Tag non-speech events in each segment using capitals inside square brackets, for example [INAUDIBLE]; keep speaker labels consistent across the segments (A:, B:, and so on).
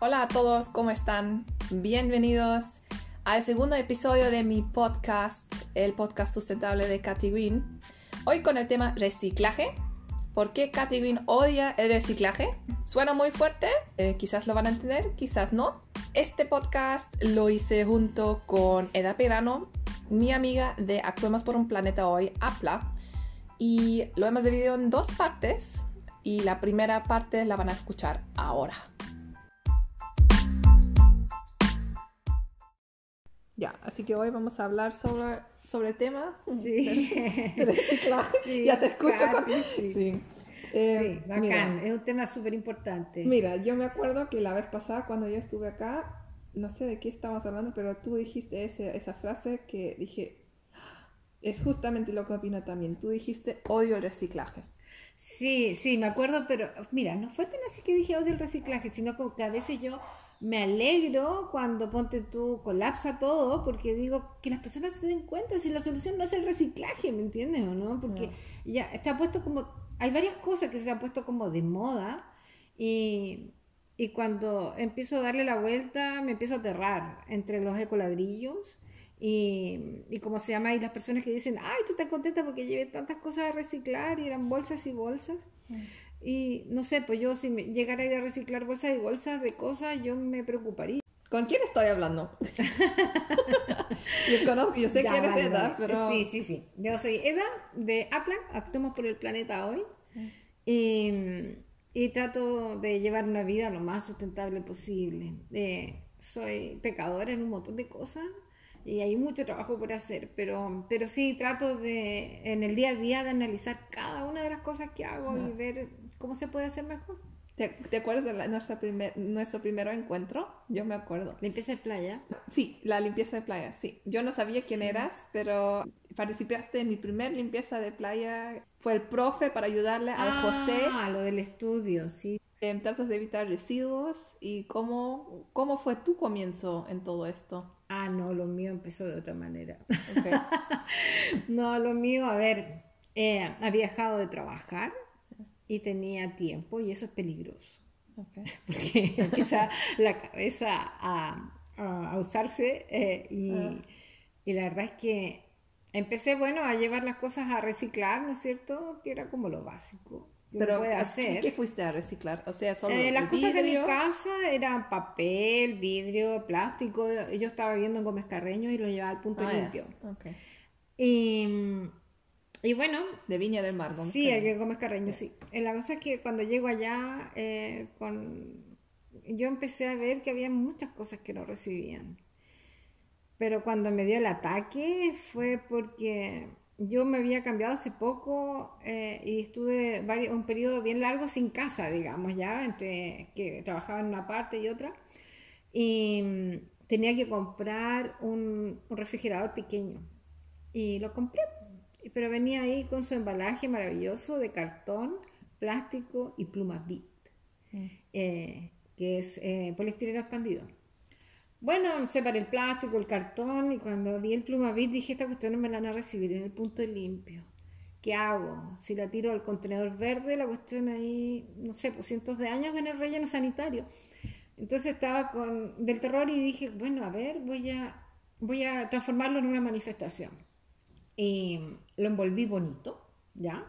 A: Hola a todos, ¿cómo están? Bienvenidos al segundo episodio de mi podcast, el podcast sustentable de Katy Green. Hoy con el tema reciclaje. ¿Por qué Katy Green odia el reciclaje? Suena muy fuerte, eh, quizás lo van a entender, quizás no. Este podcast lo hice junto con Eda Perano, mi amiga de Actuemos por un Planeta Hoy, APLA, y lo hemos dividido en dos partes y la primera parte la van a escuchar ahora. Ya, así que hoy vamos a hablar sobre, sobre el tema
B: Sí.
A: de [LAUGHS] reciclaje.
B: Sí,
A: ya te escucho. Con-
B: sí.
A: Sí. Eh,
B: sí, bacán.
A: mira,
B: Es un tema súper importante.
A: Mira, yo me acuerdo que la vez pasada cuando yo estuve acá, no sé de qué estábamos hablando, pero tú dijiste ese- esa frase que dije, es justamente lo que opino también. Tú dijiste, odio el reciclaje.
B: Sí, sí, me acuerdo, pero mira, no fue tan así que dije odio el reciclaje, sino como que a veces yo me alegro cuando ponte tú colapsa todo, porque digo que las personas se den cuenta si la solución no es el reciclaje, ¿me entiendes o no? Porque ya está puesto como, hay varias cosas que se han puesto como de moda y, y cuando empiezo a darle la vuelta me empiezo a aterrar entre los ecoladrillos y, y como se llama, y las personas que dicen, ay, tú estás contenta porque llevé tantas cosas a reciclar y eran bolsas y bolsas. Y no sé, pues yo si me llegara a ir a reciclar bolsas y bolsas de cosas, yo me preocuparía.
A: ¿Con quién estoy hablando? [LAUGHS] yo conozco, yo sé
B: Ya,
A: que eres
B: vale,
A: Eda,
B: vale.
A: pero...
B: Sí, sí, sí. Yo soy Eda de Aplan, Actuemos por el Planeta Hoy. Y, y trato de llevar una vida lo más sustentable posible. Eh, soy pecadora en un montón de cosas y hay mucho trabajo por hacer, pero, pero sí trato de, en el día a día, de analizar cada una de las cosas que hago y ver cómo se puede hacer mejor.
A: ¿Te, te acuerdas de la- nuestra primer, nuestro primer encuentro? Yo me acuerdo.
B: Limpieza de playa.
A: Sí, la limpieza de playa, sí. Yo no sabía quién
B: Sí.
A: eras, pero participaste en mi primer limpieza de playa. Fue el profe para ayudarle al José.
B: Ah, lo del estudio, sí.
A: En tratas de evitar residuos y cómo, cómo fue tu comienzo en todo esto.
B: Ah, no, lo mío empezó de otra manera. [LAUGHS] No, lo mío, a ver, eh, había dejado de trabajar y tenía tiempo y eso es peligroso, [LAUGHS] porque empieza la cabeza a, a- a usarse eh, y,
A: Ah.
B: y la verdad es que empecé, bueno, a llevar las cosas a reciclar, ¿no es cierto? Que era como lo básico que uno
A: Pero
B: puede
A: ¿a
B: hacer.
A: ¿qué, fuiste a reciclar? O sea, solo
B: Eh, las
A: el
B: cosas de mi casa eran papel, vidrio, plástico. Yo estaba viviendo en Gómez Carreño y lo llevaba al punto
A: Ah,
B: limpio.
A: Ok.
B: Y, y bueno,
A: De Viña del Mar. Gómez
B: sí,
A: Carreño.
B: Gómez Carreño, sí. Eh, La cosa es que cuando llego allá, eh, con... yo empecé a ver que había muchas cosas que no recibían. Pero cuando me dio el ataque fue porque yo me había cambiado hace poco eh, y estuve vari- un periodo bien largo sin casa, digamos, ya, entre que trabajaba en una parte y otra. Y mm, tenía que comprar un, un refrigerador pequeño. Y lo compré, pero venía ahí con su embalaje maravilloso de cartón, plástico y pluma bit,
A: Mm.
B: eh, que es eh, poliestireno expandido. Bueno, separé el plástico, el cartón y cuando vi el pluma bit dije, esta cuestión no me la van a recibir en el punto limpio. ¿Qué hago? Si la tiro al contenedor verde, la cuestión ahí, no sé, por cientos de años en el relleno sanitario. Entonces estaba con del terror y dije, bueno, a ver, voy a, voy a transformarlo en una manifestación. Y lo envolví bonito, ¿ya?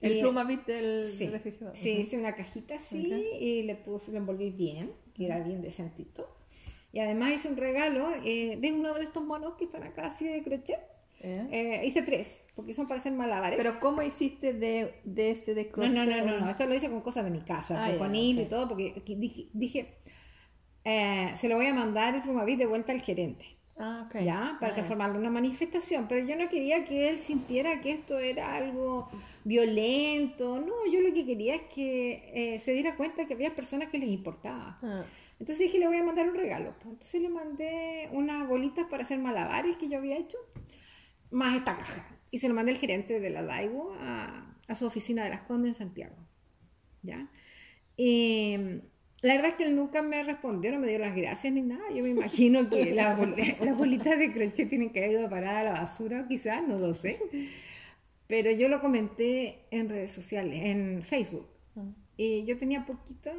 A: El plumavit del
B: Sí,
A: refrigerador.
B: sí, hice una cajita así y le puse, lo envolví bien, que era bien decentito. Y además hice un regalo eh, de uno de estos monos que están acá así de crochet.
A: ¿Eh?
B: Eh, hice tres, porque son para hacer malabares.
A: Pero ¿cómo hiciste de, de ese de
B: no,
A: crochet?
B: no, no, no, no, esto lo hice con cosas de mi casa,
A: Ah,
B: con hilo y todo, porque dije, dije, se lo voy a mandar el plumavit de vuelta al gerente.
A: Ah, ok.
B: ¿ya? Para
A: Ah,
B: transformarlo en una manifestación. Pero yo no quería que él sintiera que esto era algo violento. No, yo lo que quería es que se diera cuenta que había personas que les importaba.
A: Ah,
B: Entonces dije, le voy a mandar un regalo. Pues, Entonces le mandé unas bolitas para hacer malabares que yo había hecho, más esta caja. Y se lo mandé al gerente de la Daigo a, su oficina de las Condes en Santiago. ¿Ya? Y la verdad es que él nunca me respondió, no me dio las gracias ni nada. Yo me imagino que las, bol- [LAUGHS] las bolitas de crochet tienen que haber ido a a la basura, quizás, no lo sé. Pero yo lo comenté en redes sociales, en Facebook. Y yo tenía poquitas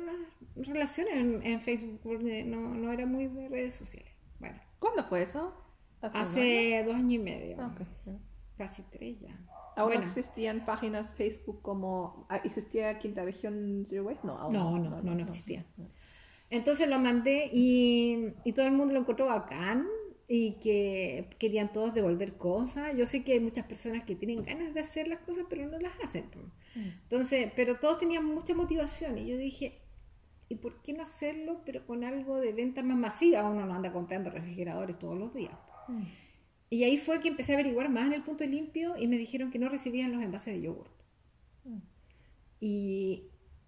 B: relaciones en, en Facebook porque no, no era muy de redes sociales. Bueno,
A: ¿Cuándo fue eso?
B: hace dos años y medio,
A: Ah, ok.
B: casi tres ya.
A: ¿Aún
B: Bueno.
A: no existían páginas Facebook como... ah, ¿Existía Quinta Región Zero Waste? No, aún
B: No, no, no, no existía. Entonces lo mandé y, y todo el mundo lo encontró bacán y que querían todos devolver cosas. Yo sé que hay muchas personas que tienen ganas de hacer las cosas, pero no las hacen.
A: Mm.
B: Entonces, pero todos tenían mucha motivación y yo dije, ¿y por qué no hacerlo, pero con algo de venta más masiva? Uno no anda comprando refrigeradores todos los días.
A: Mm.
B: Y ahí fue que empecé a averiguar más en el punto limpio y me dijeron que no recibían los envases de yogur.
A: Mm.
B: Y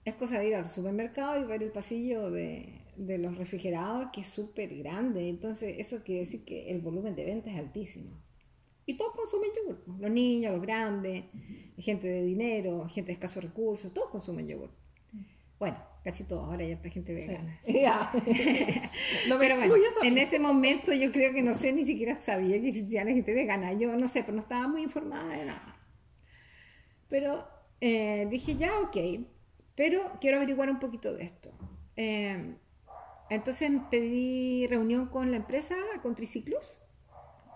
B: es cosa de ir al supermercado y ver el pasillo de, de los refrigerados, que es súper grande. Entonces, eso quiere decir que el volumen de venta es altísimo. Y todos consumen yogur. pues, Los niños, los grandes, gente de dinero, gente de escasos recursos, todos consumen yogur. Bueno, casi todos. Ahora ya está gente vegana. [LAUGHS]
A: Sí. [LAUGHS] No
B: Pero bueno, en ese momento yo creo que no sé, ni siquiera sabía que existía la gente vegana. Yo no sé, pero no estaba muy informada de nada. Pero eh, dije, ya, ok, pero quiero averiguar un poquito de esto. Eh, entonces pedí reunión con la empresa, con Triciclos.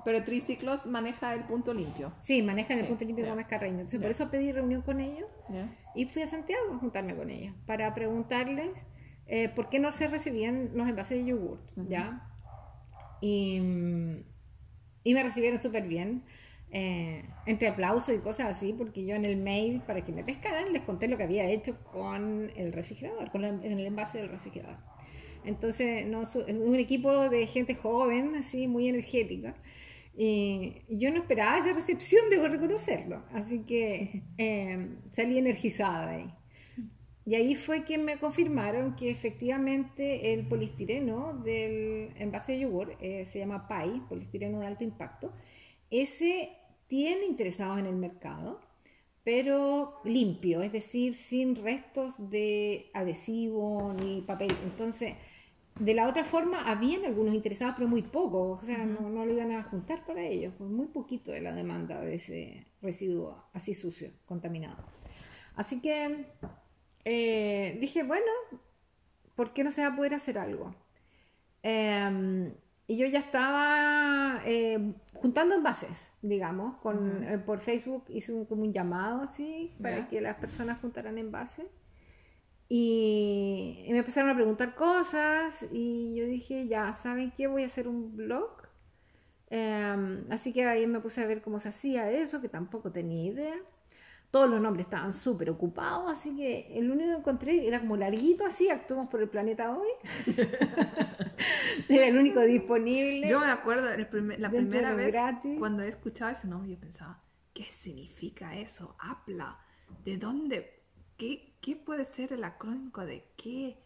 A: Pero Triciclos maneja el punto limpio.
B: Sí, manejan el
A: Sí,
B: punto limpio de
A: ya.
B: Gómez Carreño. Entonces, por eso pedí reunión con ellos y fui a Santiago a juntarme con ellos para preguntarles eh, por qué no se recibían los envases de yogur,
A: Ujú.
B: ¿ya? Y, y me recibieron súper bien, eh, entre aplausos y cosas así, porque yo en el mail, para que me pescaran, les conté lo que había hecho con el refrigerador, con la- en el envase del refrigerador. Entonces, no, su- un equipo de gente joven, así, muy energética. Y yo no esperaba esa recepción, debo reconocerlo. Así que [LAUGHS] eh, salí energizada de ahí. Y ahí fue que me confirmaron que efectivamente el polistireno del envase de yogur, eh, se llama PAI, polistireno de alto impacto, ese tiene interesados en el mercado, pero limpio, es decir, sin restos de adhesivo ni papel. Entonces, de la otra forma, habían algunos interesados, pero muy pocos, o sea, no, no lo iban a juntar para ellos, pues muy poquito de la demanda de ese residuo así sucio, contaminado. Así que eh, dije, bueno, ¿por qué no se va a poder hacer algo? Eh, y yo ya estaba eh, juntando envases, digamos, con, eh, por Facebook hice un, como un llamado así para
A: Ya.
B: que las personas juntaran envases. Y, y me empezaron a preguntar cosas y yo dije, ya, ¿saben qué? Voy a hacer un blog. Eh, así que ahí me puse a ver cómo se hacía eso, que tampoco tenía idea. Todos los nombres estaban súper ocupados, así que el único que encontré era como larguito así, actuamos por el planeta hoy. [LAUGHS] era el único disponible.
A: Yo me acuerdo el primer- la primera vez
B: gratis.
A: cuando he escuchado ese nombre, yo pensaba, ¿qué significa eso? Habla. ¿De dónde? ¿Qué, qué puede ser el acrónimo de qué?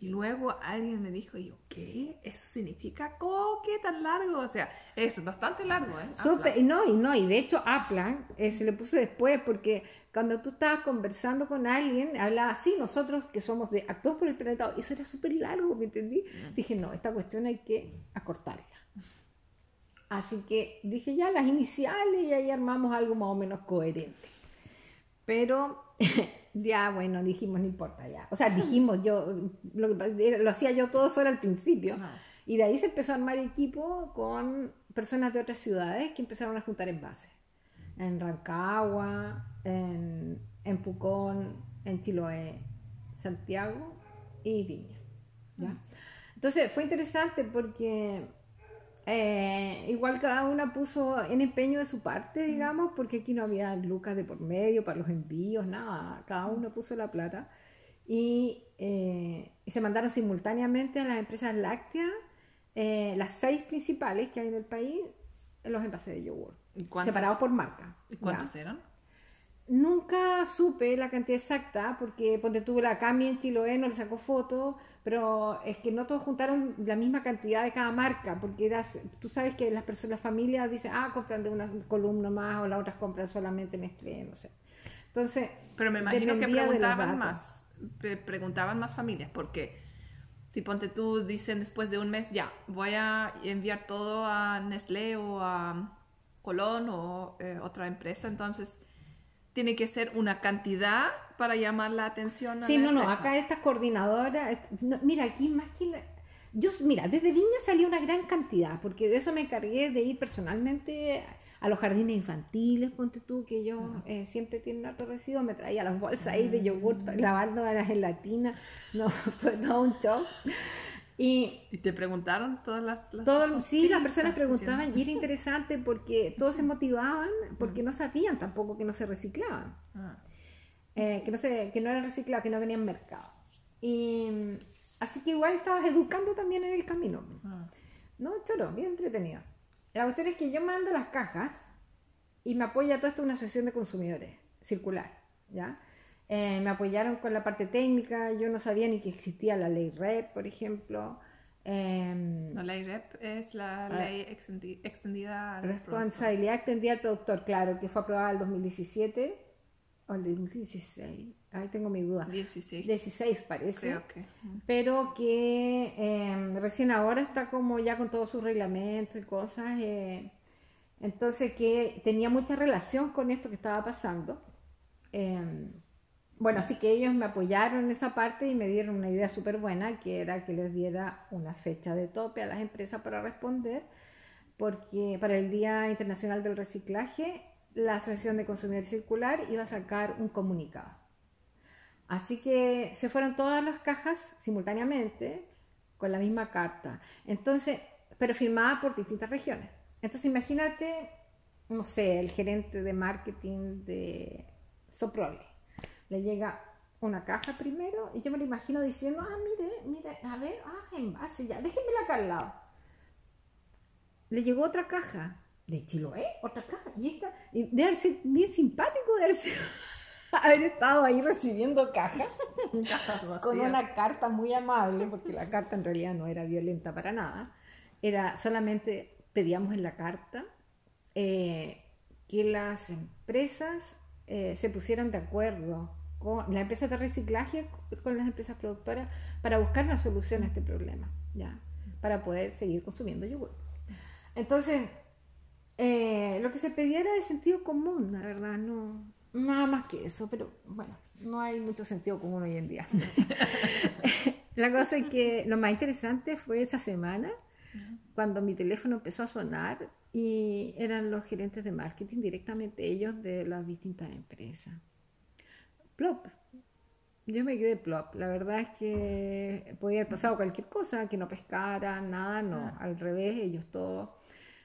A: Y luego alguien me dijo, yo, ¿qué? ¿Eso significa? ¿Cómo? ¿Qué tan largo? O sea, es bastante largo, ¿eh?
B: Y no, y no, y de hecho Aplan eh, se le puso después porque cuando tú estabas conversando con alguien, hablaba así, nosotros que somos de Actúa por el Planeta, eso era súper largo, ¿me entendí?
A: Mm.
B: Dije, no, esta cuestión hay que acortarla. Así que dije ya las iniciales y ahí armamos algo más o menos coherente. Pero [LAUGHS] ya, bueno, dijimos, no importa ya. O sea, dijimos yo, lo, que, lo hacía yo todo solo al principio.
A: Ajá.
B: Y de ahí se empezó a armar equipo con personas de otras ciudades que empezaron a juntar envases. En Rancagua, en, en Pucón, en Chiloé, Santiago y Viña. ¿ya? Entonces fue interesante porque eh, igual cada una puso en empeño de su parte, digamos, porque aquí no había lucas de por medio para los envíos, nada. Cada uno puso la plata. Y, eh, y se mandaron simultáneamente a las empresas lácteas, eh, las seis principales que hay en el país, los envases de yogur,
A: ¿Y cuántos-
B: separados por marca.
A: ¿Y
B: ¿ya?
A: cuántos eran?
B: Nunca supe la cantidad exacta, porque ponte tuve la Cami en Chiloé, no le sacó fotos, pero es que no todos juntaron la misma cantidad de cada marca, porque eras, tú sabes que las personas, las familias dicen, ah, compran de una columna más, o las otras compran solamente Nestlé, no sé. Entonces,
A: Pero me imagino que preguntaban más, pre- preguntaban más familias, porque si ponte tú, dicen después de un mes, ya, voy a enviar todo a Nestlé o a Colón o eh, otra empresa, entonces tiene que ser una cantidad para llamar la atención. A
B: Sí,
A: la
B: no, no,
A: empresa.
B: acá estas coordinadoras, eh, no, mira, aquí más que la- yo, mira, desde Viña salió una gran cantidad, porque de eso me encargué de ir personalmente a los jardines infantiles, ponte tú, que ellos eh, siempre tienen harto residuos, me traía las bolsas ahí de yogur para lavando a la gelatina, [LAUGHS] no, fue todo un show. Y
A: ¿Y te preguntaron todas las, las
B: todo, sí,
A: ¿qué
B: las personas preguntaban
A: haciendo?
B: y era interesante porque todos se motivaban porque no sabían tampoco que no se reciclaban.
A: Ah,
B: eh, que, no se, que no eran reciclados, que no tenían mercado. Y así que igual estabas educando también en el camino.
A: ah.
B: No, choro, bien entretenido. La cuestión es que yo mando las cajas y me apoya todo esto una asociación de consumidores circular, ¿ya? Eh, me apoyaron con la parte técnica, yo no sabía ni que existía la ley REP, por ejemplo. Em,
A: La ley REP es la
B: Ah.
A: ley extendi- extendida al
B: Responsabilidad extendida al productor, claro, que fue aprobada el 2017 o el 2016. Ahí tengo mi duda.
A: productor. 16,
B: 16 parece.
A: creo que.
B: pero que eh, recién ahora está como ya con todos sus reglamentos y cosas. eh, entonces que tenía mucha relación con esto que estaba pasando. Bueno, así que ellos me apoyaron en esa parte y me dieron una idea súper buena, que era que les diera una fecha de tope a las empresas para responder, porque para el Día Internacional del Reciclaje, la Asociación de Consumidores Circular iba a sacar un comunicado. Así que se fueron todas las cajas simultáneamente con la misma carta. Entonces, pero firmada por distintas regiones. Entonces, imagínate, no sé, el gerente de marketing de Soprole. Le llega una caja primero y yo me lo imagino diciendo, ah, mire, mire, a ver, ah, envase, ya, déjenmela acá al lado. Le llegó otra caja de Chiloé, otra caja, y esta, y debe haber sido bien simpático de haber sido- haber estado ahí recibiendo cajas [LAUGHS]
A: Cajas
B: con una carta muy amable, porque la carta en realidad no era violenta para nada, era solamente pedíamos en la carta eh, que las empresas eh, se pusieran de acuerdo con las empresas de reciclaje, con las empresas productoras, para buscar una solución a este problema, ¿ya? para poder seguir consumiendo yogur. Entonces, eh, lo que se pedía era de sentido común, la verdad, no nada más que eso, pero bueno, no hay mucho sentido común hoy en día. [LAUGHS] la cosa es que lo más interesante fue esa semana, cuando mi teléfono empezó a sonar y eran los gerentes de marketing, directamente ellos de las distintas empresas. Plop. Yo me quedé plop. La verdad es que podía haber pasado cualquier cosa, que no pescaran, nada, no.
A: Ah.
B: Al revés, ellos todos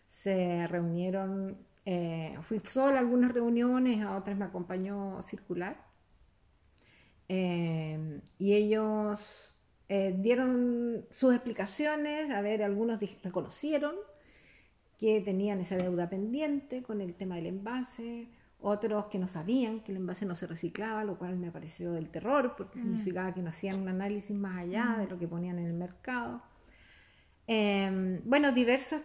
B: se reunieron. eh, fui sola a algunas reuniones, a otras me acompañó Circular. Eh, y ellos eh, dieron sus explicaciones, a ver, algunos reconocieron que tenían esa deuda pendiente con el tema del envase, otros que no sabían que el envase no se reciclaba, lo cual me pareció del terror, porque
A: Mm.
B: significaba que no hacían un análisis más allá de lo que ponían en el mercado. Eh, bueno, diversas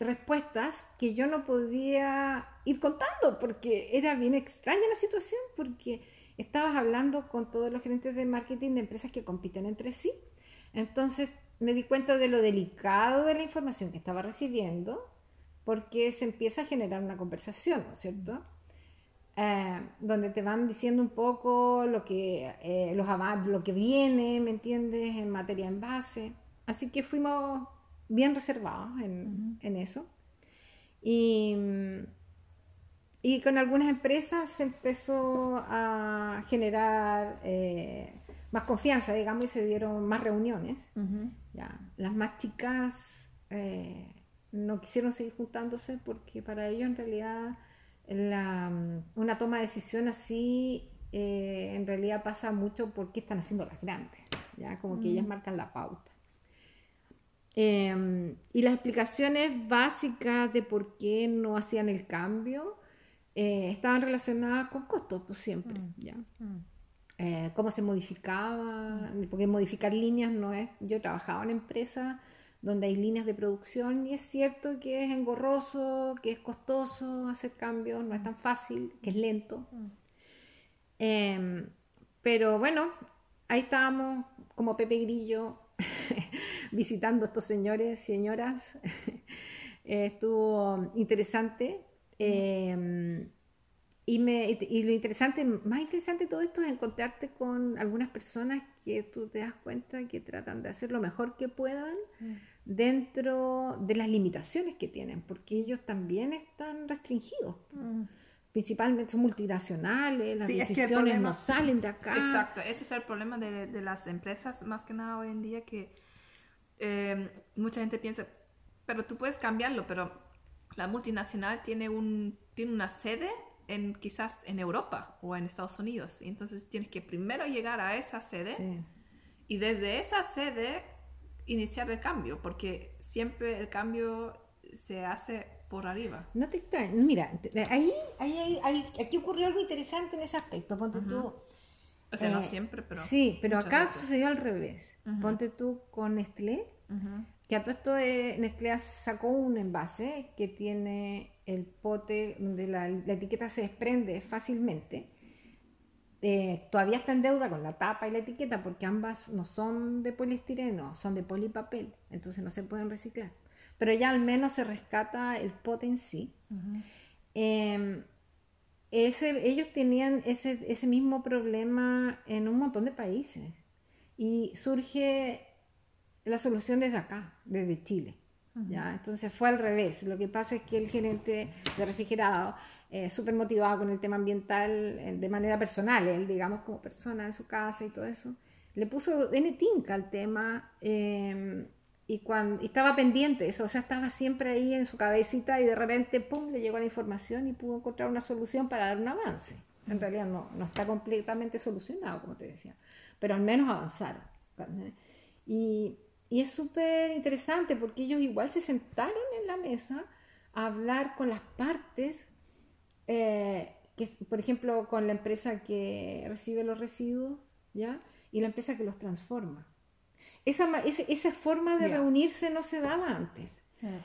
B: respuestas que yo no podía ir contando, porque era bien extraña la situación, porque estabas hablando con todos los gerentes de marketing de empresas que compiten entre sí. Entonces me di cuenta de lo delicado de la información que estaba recibiendo, porque se empieza a generar una conversación, ¿no es cierto? Eh, donde te van diciendo un poco lo que, eh, los lo que viene, ¿me entiendes?, en materia de envase. Así que fuimos bien reservados en, en eso. Y, y con algunas empresas se empezó a generar eh, más confianza, digamos, y se dieron más reuniones. Ya, las más chicas no quisieron seguir juntándose porque para ellos en realidad la, una toma de decisión así eh, en realidad pasa mucho porque están haciendo las grandes, ya como que ellas marcan la pauta. Eh, y las explicaciones básicas de por qué no hacían el cambio eh, estaban relacionadas con costos, pues siempre,
A: Mm.
B: ya
A: Mm.
B: eh, cómo se modificaba, porque modificar líneas no es, yo trabajaba en empresas donde hay líneas de producción y es cierto que es engorroso, que es costoso hacer cambios, no es tan fácil, que es lento.
A: Mm.
B: Eh, pero bueno, ahí estábamos como Pepe Grillo [LAUGHS] visitando a estos señores, señoras. [LAUGHS] Eh, estuvo interesante. Eh, y, me, y lo interesante, más interesante de todo esto es encontrarte con algunas personas que tú te das cuenta que tratan de hacer lo mejor que puedan
A: Mm.
B: Dentro de las limitaciones que tienen, porque ellos también están restringidos. Principalmente son multinacionales, las
A: Sí, es que
B: decisiones
A: problema-
B: no salen de acá.
A: Exacto, ese es el problema de, de las empresas, más que nada hoy en día, que eh, mucha gente piensa, pero tú puedes cambiarlo, pero la multinacional tiene, un, tiene una sede en quizás en Europa o en Estados Unidos, y entonces tienes que primero llegar a esa sede
B: Sí.
A: y desde esa sede iniciar el cambio, porque siempre el cambio se hace por arriba.
B: No te extrañes. Mira, ahí, ahí, ahí- aquí ocurrió algo interesante en ese aspecto. Ponte
A: Ujú.
B: tú.
A: O sea, no
B: eh,
A: siempre, pero...
B: sí, pero acá
A: veces.
B: sucedió al revés. Ponte tú con Nestlé, que a todo esto eh, Nestlé sacó un envase que tiene el pote donde la, la etiqueta se desprende fácilmente. Eh, todavía está en deuda con la tapa y la etiqueta porque ambas no son de poliestireno, son de polipapel, entonces no se pueden reciclar. Pero ya al menos se rescata el pote en sí. Eh, ese- ellos tenían ese, ese mismo problema en un montón de países y surge la solución desde acá, desde Chile. ¿ya? Entonces fue al revés. Lo que pasa es que el gerente de refrigerado, eh, súper motivado con el tema ambiental eh, de manera personal, él, digamos, como persona en su casa y todo eso, le puso N tinca al tema eh, y, cuando, y estaba pendiente de eso, o sea, estaba siempre ahí en su cabecita y de repente, pum, le llegó la información y pudo encontrar una solución para dar un avance. En realidad no, no está completamente solucionado, como te decía, pero al menos avanzaron. Y, y es súper interesante porque ellos igual se sentaron en la mesa a hablar con las partes, eh, que, por ejemplo, con la empresa que recibe los residuos, ¿ya? Y la empresa que los transforma. Esa, esa forma de reunirse no se daba antes.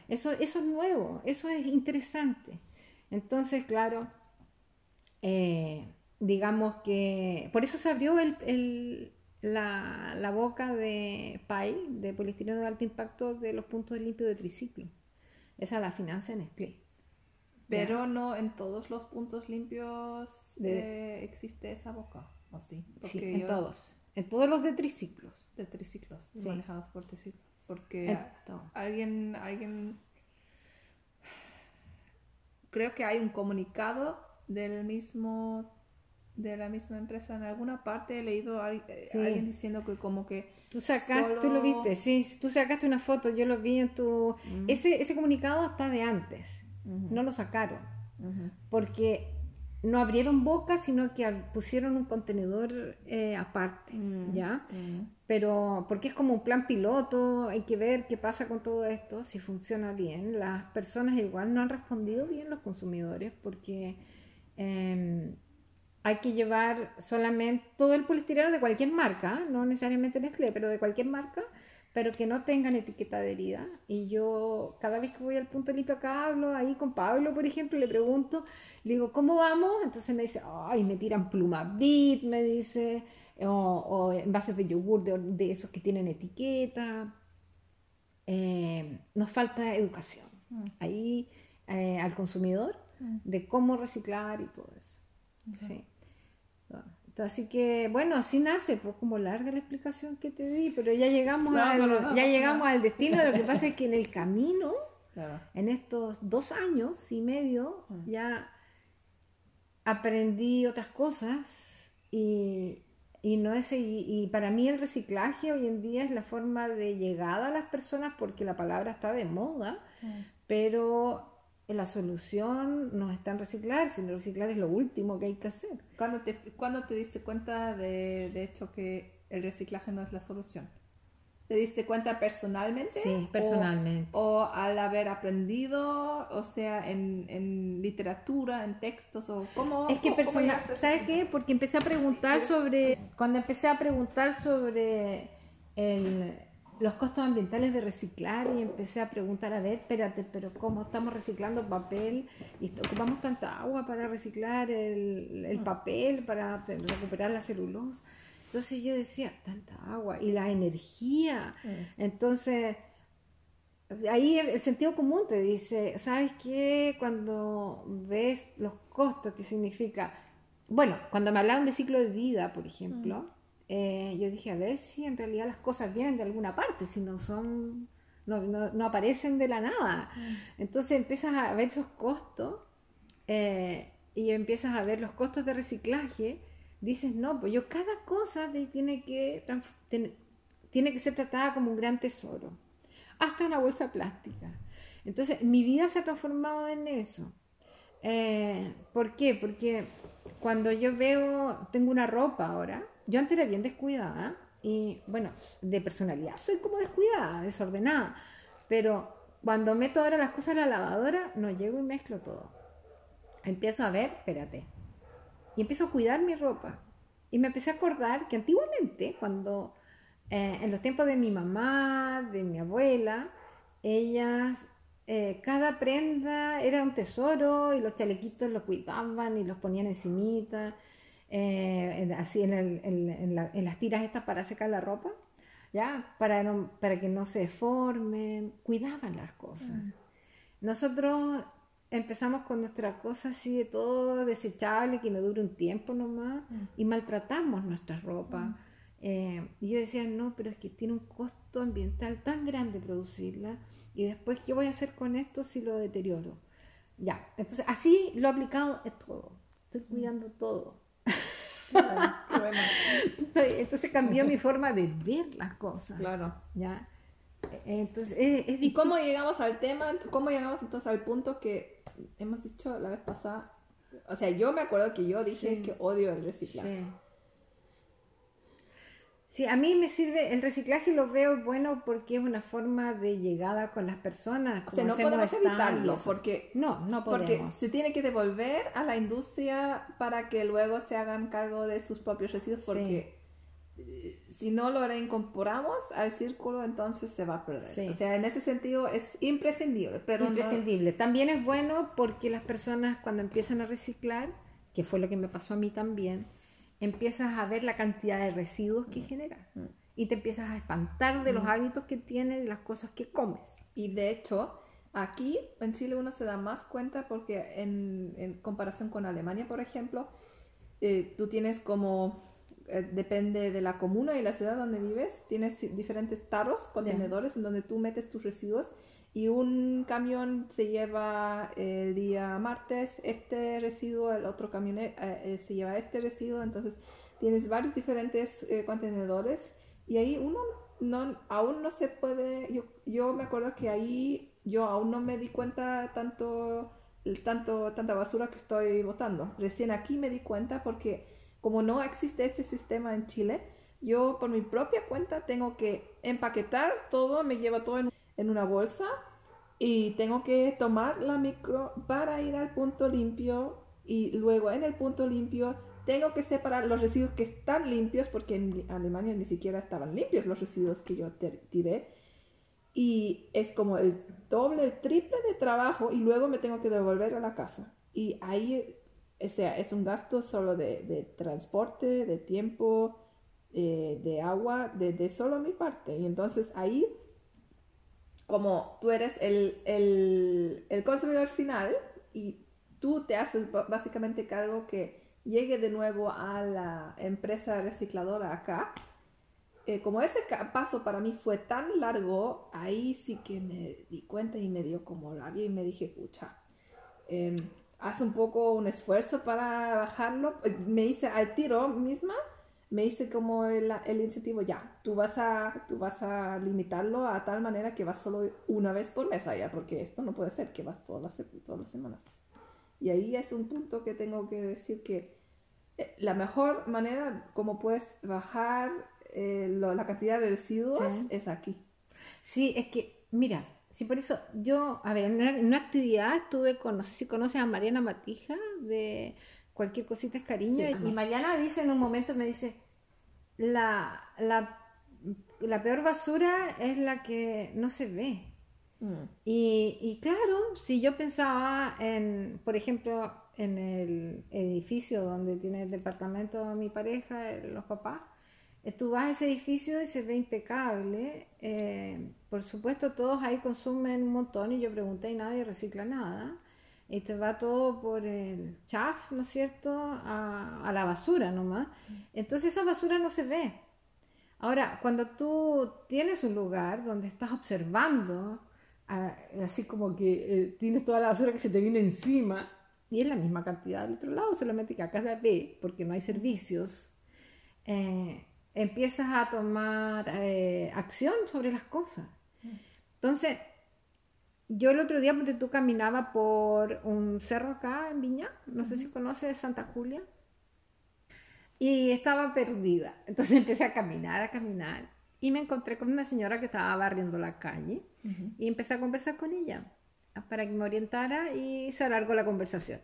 B: Eso, eso es nuevo, eso es interesante. Entonces, claro, eh, digamos que por eso se abrió el, el- la, la boca de PAI, de poliestireno de alto impacto, de los puntos de limpio de triciclo. Esa la financia Nestlé.
A: Pero no en todos los puntos limpios
B: De-
A: eh, existe esa boca, ¿o sí?
B: Sí, en todos. En todos los de triciclos.
A: De triciclos,
B: Sí.
A: manejados por triciclos. Porque a- alguien, alguien... Creo que hay un comunicado del mismo de la misma empresa en alguna parte he leído a, alguien diciendo que como que
B: Tú sacaste, tú lo viste, sí, tú sacaste una foto, yo lo vi en tu...
A: Mm.
B: Ese, ese comunicado está de antes, No lo sacaron. porque no abrieron boca, sino que pusieron un contenedor eh, aparte,
A: Mm.
B: ¿ya?
A: ujú.
B: Pero porque es como un plan piloto, hay que ver qué pasa con todo esto, si funciona bien. Las personas igual no han respondido bien los consumidores porque eh, hay que llevar solamente todo el poliestireno de cualquier marca, no necesariamente Nestlé, pero de cualquier marca, pero que no tengan etiqueta adherida. Y yo cada vez que voy al punto limpio acá hablo ahí con Pablo, por ejemplo, y le pregunto, le digo, ¿cómo vamos? Entonces me dice, ay, me tiran pluma bit, me dice, o, o envases de yogur de, de esos que tienen etiqueta. Eh, nos falta educación
A: Mm.
B: ahí eh, al consumidor
A: Mm.
B: de cómo reciclar y todo eso. Sí. Así que, bueno, así nace, pues como larga la explicación que te di, pero ya llegamos,
A: No,
B: al,
A: no, no, no
B: ya llegamos al destino. Lo que pasa es que en el camino,
A: Claro.
B: en estos dos años y medio,
A: Mm.
B: ya aprendí otras cosas y, y no es, y, y para mí el reciclaje hoy en día es la forma de llegada a las personas porque la palabra está de moda,
A: Mm.
B: pero la solución no está en reciclar, sino reciclar es lo último que hay que hacer.
A: ¿Cuándo te, cuándo te diste cuenta de, de hecho que el reciclaje no es la solución? ¿Te diste cuenta personalmente?
B: Sí,
A: ¿O-
B: personalmente.
A: O, al haber aprendido, o sea, en, en literatura, en textos, o cómo...
B: Es que personal, ¿sabes qué? Porque empecé a preguntar sobre, cuando empecé a preguntar sobre el- los costos ambientales de reciclar y empecé a preguntar, a ver, espérate, pero ¿cómo estamos reciclando papel y ocupamos tanta agua para reciclar el, el
A: Mm.
B: papel, para recuperar la celulosa? Entonces yo decía, tanta agua y la energía.
A: Mm.
B: Entonces, ahí el sentido común te dice, ¿sabes qué? Cuando ves los costos que significa, bueno, cuando me hablaron de ciclo de vida, por ejemplo,
A: Mm.
B: Eh, yo dije, a ver si en realidad las cosas vienen de alguna parte, si no son, no, no- no aparecen de la nada. Entonces empiezas a ver esos costos eh, y empiezas a ver los costos de reciclaje, dices, no, pues yo cada cosa tiene que, tiene que ser tratada como un gran tesoro, hasta una bolsa plástica. Entonces mi vida se ha transformado en eso. Eh, ¿Por qué? Porque cuando yo veo, tengo una ropa ahora, yo antes era bien descuidada y bueno, de personalidad soy como descuidada, desordenada, pero cuando meto ahora las cosas a la lavadora, no llego y mezclo todo. Empiezo a ver, espérate, y empiezo a cuidar mi ropa. Y me empecé a acordar que antiguamente, cuando eh, en los tiempos de mi mamá, de mi abuela, ellas, eh, cada prenda era un tesoro y los chalequitos los cuidaban y los ponían encimita, eh, así en, el- en- en la- en las tiras estas para secar la ropa, ¿ya? Para, no- para que no se deformen, cuidaban las cosas.
A: Mm.
B: Nosotros empezamos con nuestra cosa así de todo desechable, que no dure un tiempo nomás,
A: Mm.
B: y maltratamos nuestra ropa.
A: Mm.
B: Eh, y yo decía, no, pero es que tiene un costo ambiental tan grande producirla, y después, ¿qué voy a hacer con esto si lo deterioro? Ya, entonces así lo he aplicado en todo. Estoy cuidando todo.
A: Qué bueno.
B: Entonces cambió mi forma de ver las cosas.
A: Claro.
B: ¿ya? Entonces, es, es
A: ¿Y cómo llegamos al tema? ¿Cómo llegamos entonces al punto que hemos dicho la vez pasada? O sea, yo me acuerdo que yo dije
B: Sí.
A: que odio el reciclaje.
B: Sí. Sí, a mí me sirve, el reciclaje lo veo bueno porque es una forma de llegada con las personas.
A: O sea, no podemos evitarlo porque,
B: No, no
A: porque
B: podemos.
A: se tiene que devolver a la industria para que luego se hagan cargo de sus propios residuos porque eh, si no lo reincorporamos al círculo entonces se va a perder.
B: Sí.
A: O sea, en ese sentido es imprescindible, pero no-
B: Imprescindible. También es bueno porque las personas cuando empiezan a reciclar, que fue lo que me pasó a mí también, empiezas a ver la cantidad de residuos que generas
A: Mm.
B: y te empiezas a espantar de los
A: Mm.
B: hábitos que tienes, de las cosas que comes.
A: Y de hecho, aquí en Chile uno se da más cuenta porque en, en comparación con Alemania, por ejemplo, eh, tú tienes como, eh, depende de la comuna y la ciudad donde vives, tienes diferentes tarros, contenedores en donde tú metes tus residuos y un camión se lleva el día martes este residuo, el otro camión eh, eh, se lleva este residuo, entonces tienes varios diferentes eh, contenedores y ahí uno no, aún no se puede, yo, yo me acuerdo que ahí yo aún no me di cuenta tanto, tanto, tanta basura que estoy botando. Recién aquí me di cuenta porque como no existe este sistema en Chile, yo por mi propia cuenta tengo que empaquetar todo, me lleva todo en, en una bolsa y tengo que tomar la micro para ir al punto limpio y luego en el punto limpio tengo que separar los residuos que están limpios porque en Alemania ni siquiera estaban limpios los residuos que yo tiré. Y es como el doble, el triple de trabajo y luego me tengo que devolver a la casa. Y ahí o sea, es un gasto solo de, de transporte, de tiempo, eh, de agua, de, de solo mi parte. Y entonces ahí como tú eres el, el, el consumidor final y tú te haces básicamente cargo que llegue de nuevo a la empresa recicladora acá. eh, como ese paso para mí fue tan largo, ahí sí que me di cuenta y me dio como rabia y me dije, pucha, em, haz un poco un esfuerzo para bajarlo. Eh, Me hice al tiro misma, me hice como el, el incentivo, ya, tú vas, a, tú vas a limitarlo a tal manera que vas solo una vez por mes allá, porque esto no puede ser que vas todas las, todas las semanas. Y ahí es un punto que tengo que decir que eh, la mejor manera como puedes bajar eh, lo- la cantidad de residuos
B: Sí.
A: es aquí.
B: Sí, es que, mira, si por eso yo, a ver, en una, en una actividad estuve con, no sé si conoces a Mariana Matija de Cualquier Cosita es Cariño,
A: Sí,
B: y. Mariana dice en un momento, me dice, la, la, la peor basura es la que no se ve.
A: Mm.
B: Y, y claro, si yo pensaba en, por ejemplo, en el edificio donde tiene el departamento mi pareja, los papás, Eh, Tú vas a ese edificio y se ve impecable. eh, por supuesto, todos ahí consumen un montón y yo pregunté y nadie recicla nada. Y te va todo por el chaf, ¿no es cierto? A, a la basura nomás. Entonces esa basura no se ve. Ahora, cuando tú tienes un lugar donde estás observando, así como que eh, tienes toda la basura que se te viene encima, y es la misma cantidad del otro lado, solamente que acá se ve, porque no hay servicios, eh, empiezas a tomar eh, acción sobre las cosas. Entonces, yo el otro día, porque tú caminaba por un cerro acá en Viña, no sé si conoces Santa Julia, y estaba perdida. Entonces [LAUGHS] empecé a caminar, a caminar, y me encontré con una señora que estaba barriendo la calle, y empecé a conversar con ella para que me orientara y se alargó la conversación.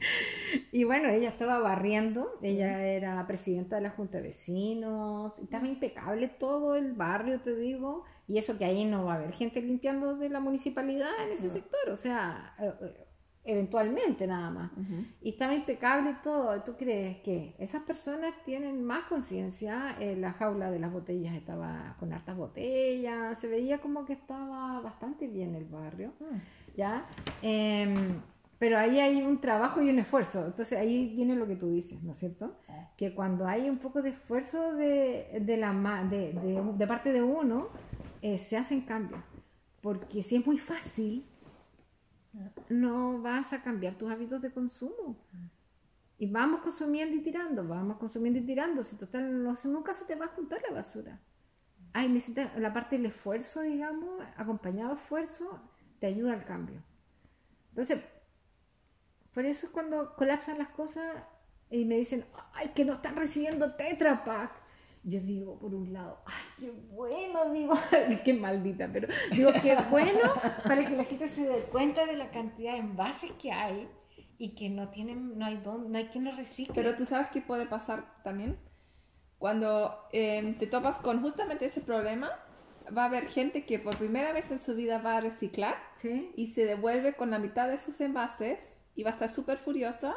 B: [LAUGHS] y bueno, ella estaba barriendo, ella era presidenta de la Junta de Vecinos, estaba impecable todo el barrio, te digo, y eso que ahí no va a haber gente limpiando de la municipalidad en ese
A: No.
B: sector, o sea, eh, eh, eventualmente nada más. Y estaba impecable todo. ¿Tú crees que esas personas tienen más conciencia? Eh, la jaula de las botellas estaba con hartas botellas, se veía como que estaba bastante bien el barrio, ¿ya? Em, pero ahí hay un trabajo y un esfuerzo. Entonces ahí viene lo que tú dices, ¿no es cierto? Que cuando hay un poco de esfuerzo de, de, la, de- de parte de uno, eh, se hacen cambios. Porque si es muy fácil, no vas a cambiar tus hábitos de consumo. Y vamos consumiendo y tirando, vamos consumiendo y tirando. Si total, no, nunca se te va a juntar la basura. Ay, necesita la parte del esfuerzo, digamos, acompañado de esfuerzo, te ayuda al cambio. Entonces, por eso es cuando colapsan las cosas y me dicen, ay, que no están recibiendo Tetra Pak. Yo digo, por un lado, ay, qué bueno, digo, [LAUGHS] qué maldita, pero digo, qué bueno para que la gente se dé cuenta de la cantidad de envases que hay y que no tienen, no hay don, no hay quien los recicle.
A: Pero tú sabes qué puede pasar también. Cuando eh, te topas con justamente ese problema, va a haber gente que por primera vez en su vida va a reciclar
B: ¿Sí?
A: y se devuelve con la mitad de sus envases y va a estar súper furiosa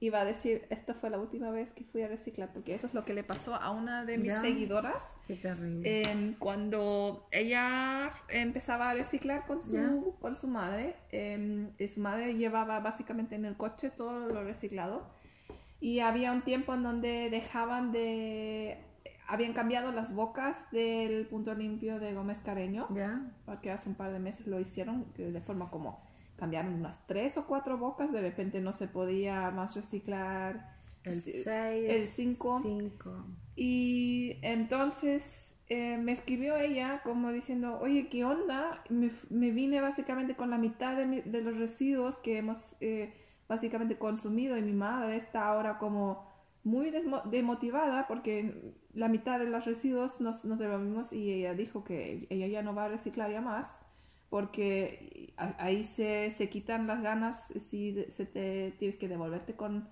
A: y va a decir, esta fue la última vez que fui a reciclar, porque eso es lo que le pasó a una de mis
B: Ya.
A: seguidoras.
B: Qué terrible.
A: Eh, cuando ella empezaba a reciclar con su,
B: Ya.
A: con su madre, eh, y su madre llevaba básicamente en el coche todo lo reciclado. Y había un tiempo en donde dejaban de... Habían cambiado las bocas del punto limpio de Gómez Careño,
B: ¿Ya?
A: porque hace un par de meses lo hicieron de forma como cambiaron unas tres o cuatro bocas, de repente no se podía más reciclar.
B: El
A: Sí,
B: 6.
A: el cinco. Y entonces eh, me escribió ella como diciendo, oye, ¿qué onda? Me, me vine básicamente con la mitad de, mi- de los residuos que hemos eh, básicamente consumido y mi madre está ahora como muy desmo- demotivada porque la mitad de los residuos nos, nos devolvimos y ella dijo que ella ya no va a reciclar ya más porque ahí se, se quitan las ganas si de- se te tienes que devolverte con,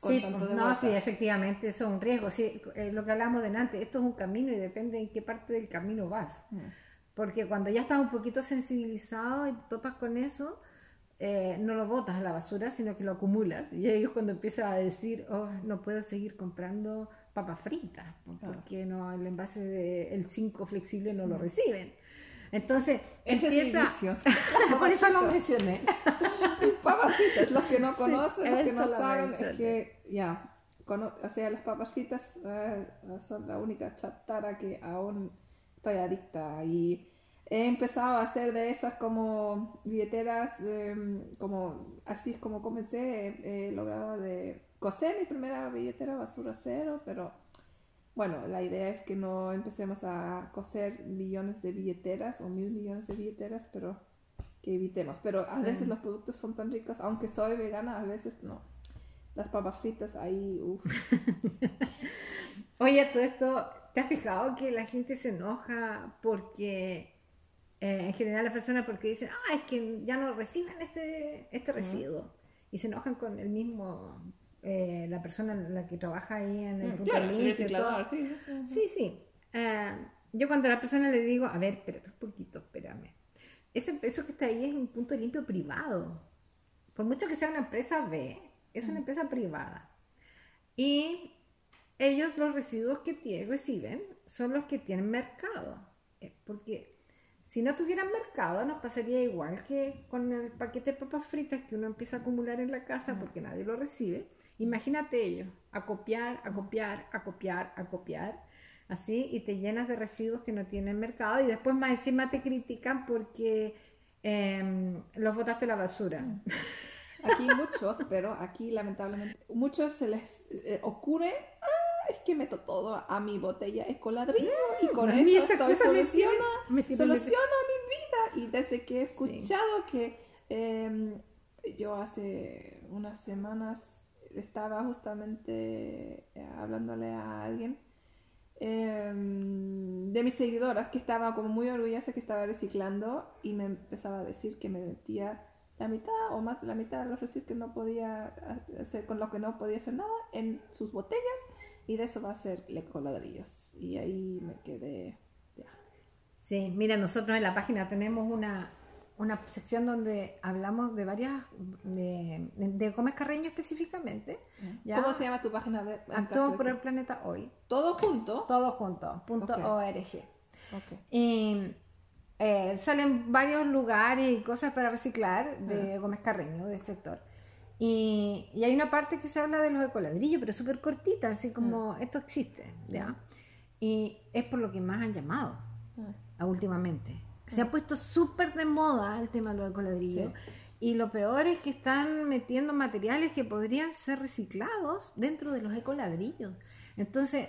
A: con
B: Sí,
A: tanto de
B: no,
A: vuelta.
B: sí, efectivamente, eso es un riesgo. Sí, eh, lo que hablamos delante, esto es un camino y depende en qué parte del camino vas.
A: Mm.
B: Porque cuando ya estás un poquito sensibilizado y topas con eso, eh, no lo botas a la basura, sino que lo acumulas. Y ahí es cuando empiezas a decir, oh, no puedo seguir comprando papas fritas,
A: Claro.
B: porque no, el envase del 5 flexible no lo reciben. Entonces,
A: Ese es el
B: empieza...
A: vicio. [LAUGHS]
B: Por eso lo mencioné. [LAUGHS]
A: papas fritas, los que no conocen, los que no
B: lo
A: saben,
B: mencioné.
A: es que ya, cono- o sea, las papas fritas eh, son la única chatarra que aún estoy adicta y he empezado a hacer de esas como billeteras, eh, como así es como comencé, he, he logrado de coser mi primera billetera basura cero, pero bueno, la idea es que no empecemos a coser millones de billeteras o mil millones de billeteras, pero que evitemos. Pero a
B: Sí.
A: veces los productos son tan ricos, aunque soy vegana, a veces no. Las papas fritas ahí, uff. [LAUGHS]
B: Oye, todo esto, ¿te has fijado que la gente se enoja porque, eh, en general las personas porque dicen, ah, es que ya no reciben este, este residuo? Y se enojan con el mismo, eh, la persona la que trabaja ahí en el punto
A: Mm, Claro, el
B: limpio todo.
A: sí.
B: Sí, sí. Eh, yo cuando a la persona le digo, a ver, espérate un poquito, espérame. Ese, eso que está ahí es un punto limpio privado. Por mucho que sea una empresa B, es una empresa privada. Y ellos los residuos que reciben son los que tienen mercado. Eh, Porque si no tuvieran mercado nos pasaría igual que con el paquete de papas fritas que uno empieza a acumular en la casa porque nadie lo recibe. Imagínate ellos, a copiar, a copiar, a copiar, a copiar, así, y te llenas de residuos que no tienen mercado y después más encima te critican porque em, los botaste a la basura.
A: Aquí muchos, pero aquí lamentablemente muchos se les eh, ocurre, ah, es que meto todo a mi botella ecoladrillo y con
B: A mí
A: eso estoy
B: me
A: soluciona,
B: me
A: mi vida. Y desde que he escuchado que eh, yo hace unas semanas estaba justamente eh, hablándole a alguien eh, de mis seguidoras que estaba como muy orgullosa que estaba reciclando y me empezaba a decir que me metía la mitad o más de la mitad de los residuos que no podía hacer con lo que no podía hacer nada en sus botellas y de eso va a ser coladrillos y ahí me quedé ya.
B: Sí, mira, nosotros en la página tenemos una, una sección donde hablamos de varias, de, de Gómez Carreño específicamente. ¿ya?
A: ¿Cómo se llama tu página web?
B: Actuamos por
A: que-
B: el planeta hoy,
A: todo junto
B: todo junto, punto org. Y eh, salen varios lugares y cosas para reciclar de Gómez Carreño, del sector. Y, y hay una parte que se habla de los ecoladrillos, pero súper cortita, así como esto existe, ¿ya? Y es por lo que más han llamado
A: Ah.
B: últimamente. Se ha puesto súper de moda el tema de los ecoladrillos. Y lo peor es que están metiendo materiales que podrían ser reciclados dentro de los ecoladrillos. Entonces,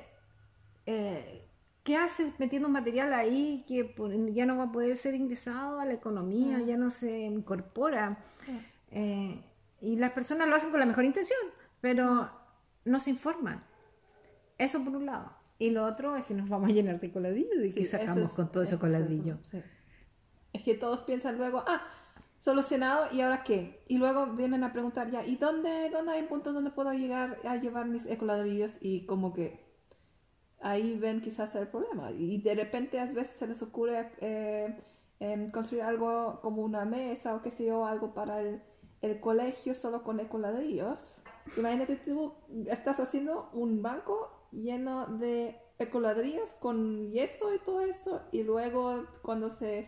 B: eh, ¿qué haces metiendo un material ahí que ya no va a poder ser ingresado a la economía,
A: Mm.
B: ya no se incorpora?
A: Sí.
B: Eh, y las personas lo hacen con la mejor intención, pero no se informan. Eso por un lado. Y lo otro es que nos vamos a llenar de coladrillo y
A: Sí,
B: que sacamos
A: es-
B: con todo ese
A: ese es el
B: coladrillo.
A: sí. Es que todos piensan luego, ah, solucionado, ¿y ahora qué? Y luego vienen a preguntar, ya, ¿y dónde, dónde hay un punto donde puedo llegar a llevar mis ecoladrillos? Y como que ahí ven quizás el problema. Y de repente a veces se les ocurre eh, em, construir algo como una mesa o qué sé yo, algo para el, colegio solo con ecoladrillos. Imagínate tú, estás haciendo un banco lleno de ecoladrillos con yeso y todo eso, y luego cuando se,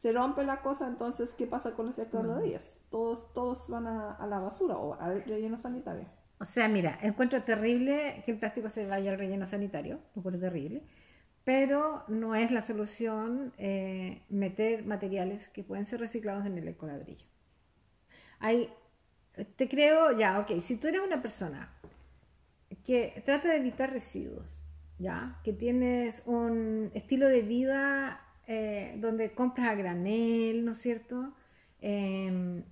A: se rompe la cosa, entonces, ¿qué pasa con los ecoladrillos? Todos, todos van a, a la basura o al relleno sanitario.
B: O sea, mira, encuentro terrible que el plástico se vaya al relleno sanitario, lo encuentro terrible, pero no es la solución eh, meter materiales que pueden ser reciclados en el ecoladrillo. Hay, te creo, ya, ok, si tú eres una persona que trata de evitar residuos, ya, que tienes un estilo de vida eh, donde compras a granel, ¿no es cierto? Em,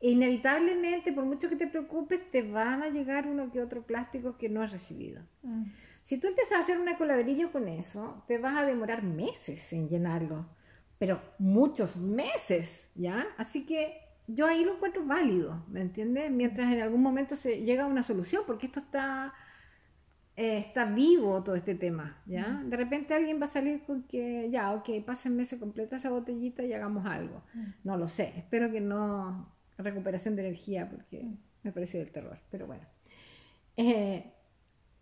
B: inevitablemente, por mucho que te preocupes, te van a llegar uno que otro plástico que no has recibido. Si tú empiezas a hacer un coladrillo con eso, te vas a demorar meses en llenarlo, pero muchos meses, ¿ya? Así que yo ahí lo encuentro válido, ¿me entiendes? Mientras en algún momento se llega a una solución, porque esto está, eh, está vivo todo este tema, ¿ya? De repente alguien va a salir con que, ya, ok, pásenme, se completa esa botellita y hagamos algo. No lo sé, espero que no recuperación de energía, porque me parece del terror, pero bueno. Eh,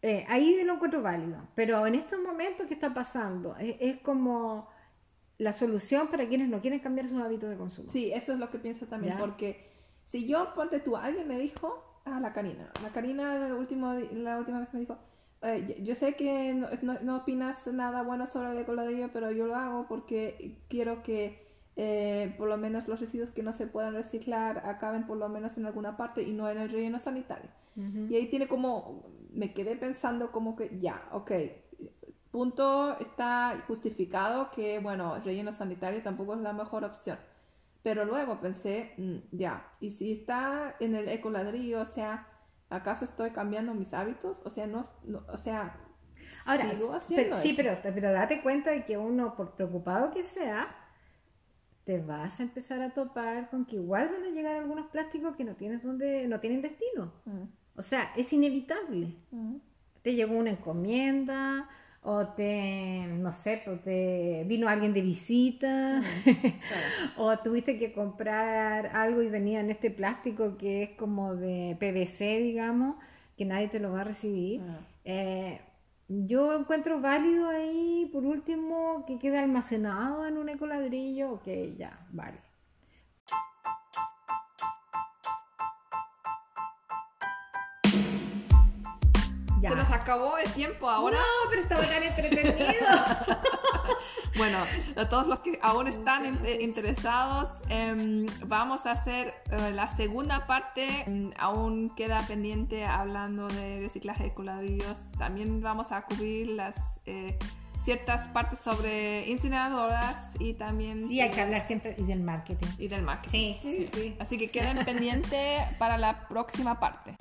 B: eh, ahí lo encuentro válido, pero en estos momentos, ¿qué está pasando? Es, es como la solución para quienes no quieren cambiar sus hábitos de consumo.
A: Sí, eso es lo que pienso también,
B: Ya.
A: porque si yo, ponte tú, alguien me dijo, ah, la Karina, la Karina la, último, la última vez me dijo, eh, yo- sé que no, no- no opinas nada bueno sobre el ecoladrillo, pero yo lo hago porque quiero que eh, por lo menos los residuos que no se puedan reciclar acaben por lo menos en alguna parte y no en el relleno sanitario. Y ahí tiene como, me quedé pensando como que ya, ok, punto está justificado que, bueno, el relleno sanitario tampoco es la mejor opción. Pero luego pensé, mm, ya, y si está en el ecoladrillo, o sea, ¿acaso estoy cambiando mis hábitos? O sea, no, no- o sea,
B: Ahora,
A: sigo haciendo
B: pero, sí, pero, pero date cuenta de que uno, por preocupado que sea, te vas a empezar a topar con que igual van a llegar algunos plásticos que no tienes donde, no tienen destino.
A: Mm,
B: O sea, es inevitable.
A: mm,
B: te llegó una encomienda o te, no sé, pues te vino alguien de visita [LAUGHS]
A: claro.
B: o tuviste que comprar algo y venía en este plástico que es como de PVC, digamos, que nadie te lo va a recibir.
A: Ah,
B: Eh, yo encuentro válido ahí, por último, que quede almacenado en un ecoladrillo. Ok, ya, vale.
A: Se nos acabó el tiempo ahora.
B: No, pero estaba tan entretenido. [LAUGHS]
A: bueno, a todos los que aún están interesados, em, vamos a hacer eh, la segunda parte. Em, aún queda pendiente hablando de reciclaje de coladrillos. También vamos a cubrir las eh, ciertas partes sobre incineradoras y también...
B: Sí, hay que hablar siempre y del marketing.
A: Y del marketing.
B: sí, sí. sí.
A: Así que queden [LAUGHS] pendientes para la próxima parte.